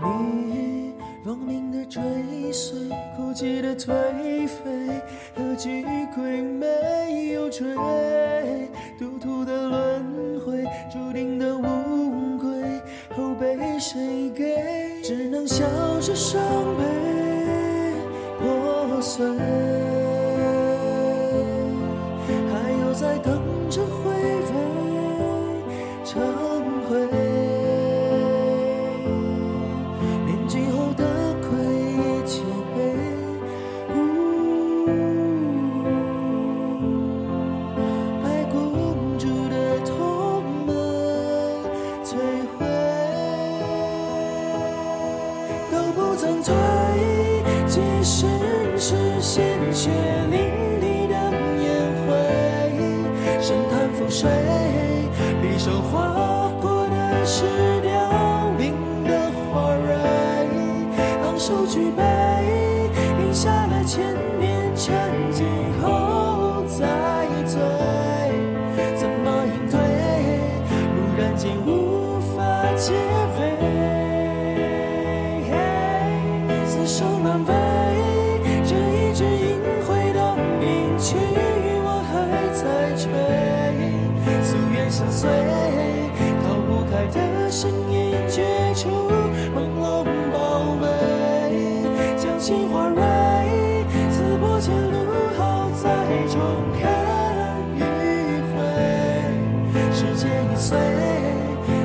你亡命的追随，孤寂的颓废，何其亏没有追，赌徒的轮回，注定的无归，后被谁给？只能笑着伤悲破碎，还有在等淋漓的烟灰，深潭覆水，匕首划过的是凋零的花蕊，昂首举杯，饮下了千年沉醉后再名曲我还在追，夙愿相随，逃不开的身影绝处，朦胧包围，将心花蕊，刺破前路后再重看一回，时间已碎，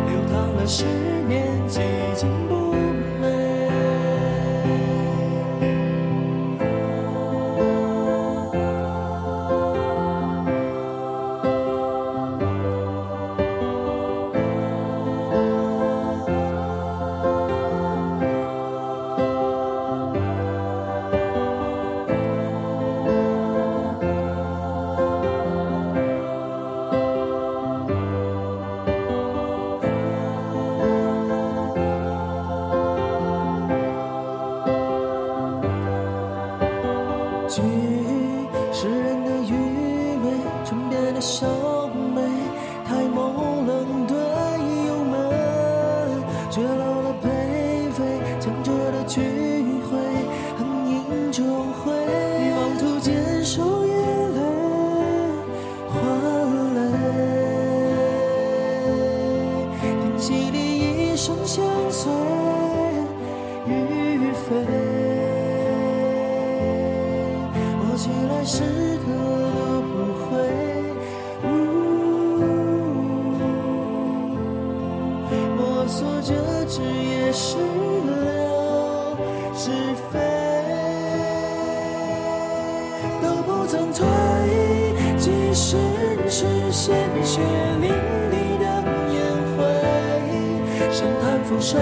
流淌了十年，寂静沉淀的笑眉，太朦胧对幽闷，绝老了颓废，强者的聚会，横影终会，妄图坚守眼泪，换泪，听戏里一声相随，与非。我起来时的曾退，即使是鲜血淋漓的烟灰，深潭覆水，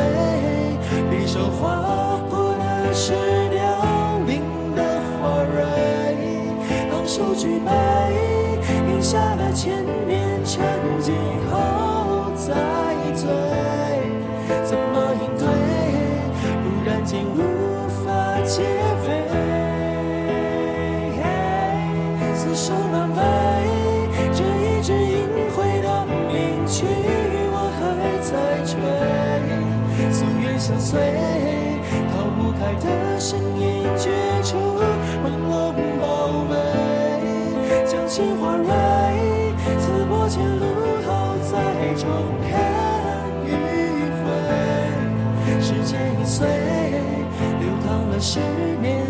匕首划过的是凋零的花蕊，昂首举杯，相随，逃不开的身影绝处，朦胧包围，将心花蕊，刺破前路后再重看迂回，时间已碎，流淌了十年，